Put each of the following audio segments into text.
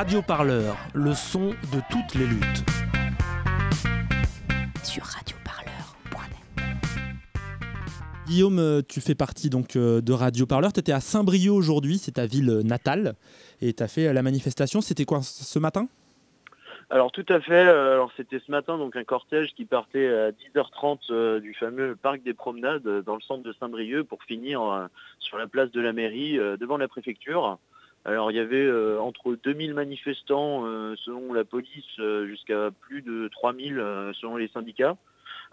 Radio Parleur, le son de toutes les luttes. Sur radioparleur.net. Guillaume, euh, tu fais partie donc euh, de Radio Parleur. Tu étais à Saint-Brieuc aujourd'hui, c'est ta ville natale, et tu as fait la manifestation. C'était quoi ce matin? Alors tout à fait, euh, alors c'était ce matin donc un cortège qui partait à 10h30 euh, du fameux parc des promenades euh, dans le centre de Saint-Brieuc pour finir sur la place de la mairie devant la préfecture. Alors il y avait entre 2000 manifestants selon la police jusqu'à plus de 3000 selon les syndicats.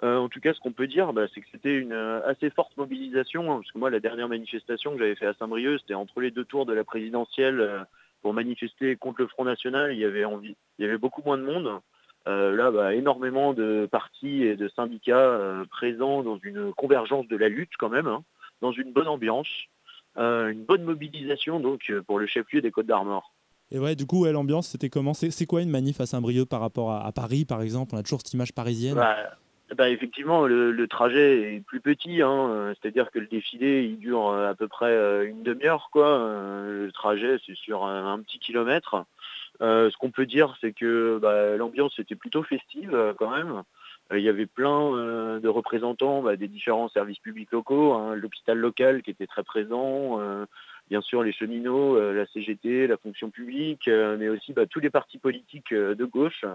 en tout cas, ce qu'on peut dire, bah, c'est que c'était une assez forte mobilisation, hein, parce que moi, la dernière manifestation que j'avais fait à Saint-Brieuc, c'était entre les deux tours de la présidentielle pour manifester contre le Front National, il y avait, beaucoup moins de monde. Euh, là, bah, énormément de partis et de syndicats euh, présents dans une convergence de la lutte quand même, hein, dans une bonne ambiance, euh, une bonne mobilisation donc pour le chef-lieu des Côtes d'Armor. Et ouais, du coup, l'ambiance, c'était comment? C'est quoi une manif à Saint-Brieuc par rapport à, Paris, par exemple? On a toujours cette image parisienne. Bah, bah, effectivement, le, trajet est plus petit, hein, euh, c'est-à-dire que le défilé il dure euh, à peu près euh, une demi-heure, quoi. Le trajet c'est sur un, petit kilomètre. ce qu'on peut dire, c'est que bah, l'ambiance était plutôt festive quand même. Il y avait plein de représentants bah, des différents services publics locaux, hein, l'hôpital local qui était très présent, bien sûr les cheminots, la CGT, la fonction publique, mais aussi tous les partis politiques de gauche.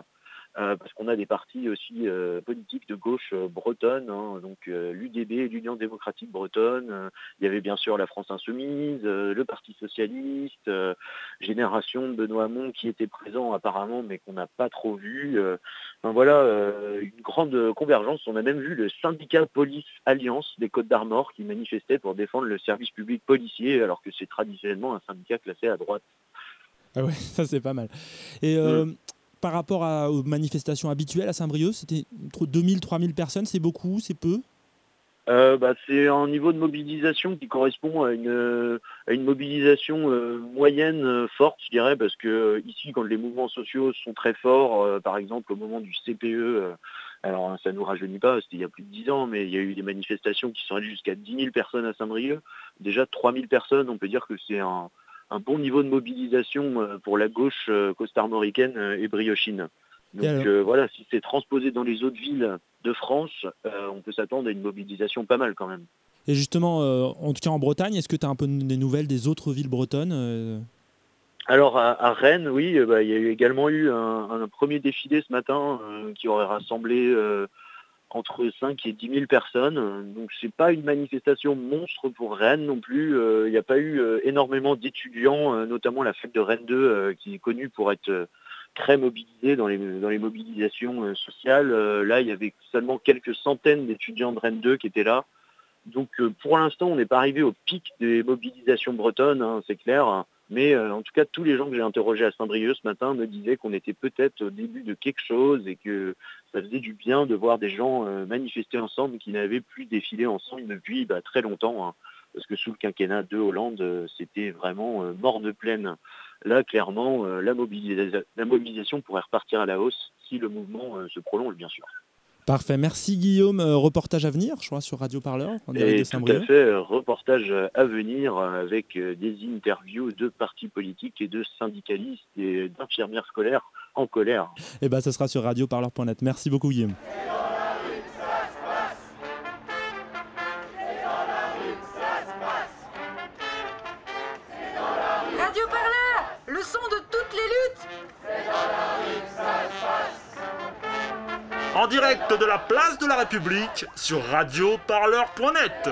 Euh, parce qu'on a des partis aussi euh, politiques de gauche euh, bretonne, hein, donc l'UDB, l'Union démocratique bretonne, il y avait bien sûr la France insoumise, le Parti socialiste, Génération de Benoît Hamon qui était présent apparemment mais qu'on n'a pas trop vu. Enfin, voilà, une grande convergence. On a même vu le syndicat Police Alliance des Côtes d'Armor qui manifestait pour défendre le service public policier alors que c'est traditionnellement un syndicat classé à droite. Ah ouais, ça c'est pas mal. Et mmh par rapport aux manifestations habituelles à Saint-Brieuc C'était 2000-3000 personnes, c'est beaucoup, c'est peu? Euh, bah, c'est un niveau de mobilisation qui correspond à une, mobilisation euh, moyenne euh, forte, je dirais, parce que ici, quand les mouvements sociaux sont très forts, par exemple au moment du CPE, alors ça ne nous rajeunit pas, c'était il y a plus de 10 ans, mais il y a eu des manifestations qui sont allées jusqu'à 10 000 personnes à Saint-Brieuc. Déjà 3 000 personnes, on peut dire que c'est un, bon niveau de mobilisation euh, pour la gauche euh, costarmoricaine euh, et briochine. Donc voilà, si c'est transposé dans les autres villes de France, on peut s'attendre à une mobilisation pas mal quand même. Et justement, en tout cas en Bretagne, est-ce que tu as un peu des nouvelles des autres villes bretonnes alors à, Rennes, oui, bah, il y a également eu un, premier défilé ce matin qui aurait rassemblé entre 5 et 10 000 personnes. Donc c'est pas une manifestation monstre pour Rennes non plus. Euh, il n'y a pas eu euh, énormément d'étudiants, euh, notamment la fête de Rennes 2 qui est connue pour être très mobilisée dans les, dans les mobilisations sociales. là, il y avait seulement quelques centaines d'étudiants de Rennes 2 qui étaient là. Donc pour l'instant, on n'est pas arrivé au pic des mobilisations bretonnes, hein, c'est clair. Mais euh, en tout cas, tous les gens que j'ai interrogés à Saint-Brieuc ce matin me disaient qu'on était peut-être au début de quelque chose et que ça faisait du bien de voir des gens euh, manifester ensemble qui n'avaient plus défilé ensemble depuis bah, très longtemps. Hein. parce que sous le quinquennat de Hollande, euh, c'était vraiment mort de plaine. Là, clairement, la, la mobilisation pourrait repartir à la hausse si le mouvement se prolonge, bien sûr. Parfait, merci Guillaume. Euh, reportage à venir, je crois, sur Radio Parleur. Et tout à fait, euh, reportage à venir avec euh, des interviews de partis politiques et de syndicalistes et d'infirmières scolaires en colère. Et eh bien, ça sera sur radioparleur.net. Merci beaucoup Guillaume. Direct de la place de la République sur radioparleur.net.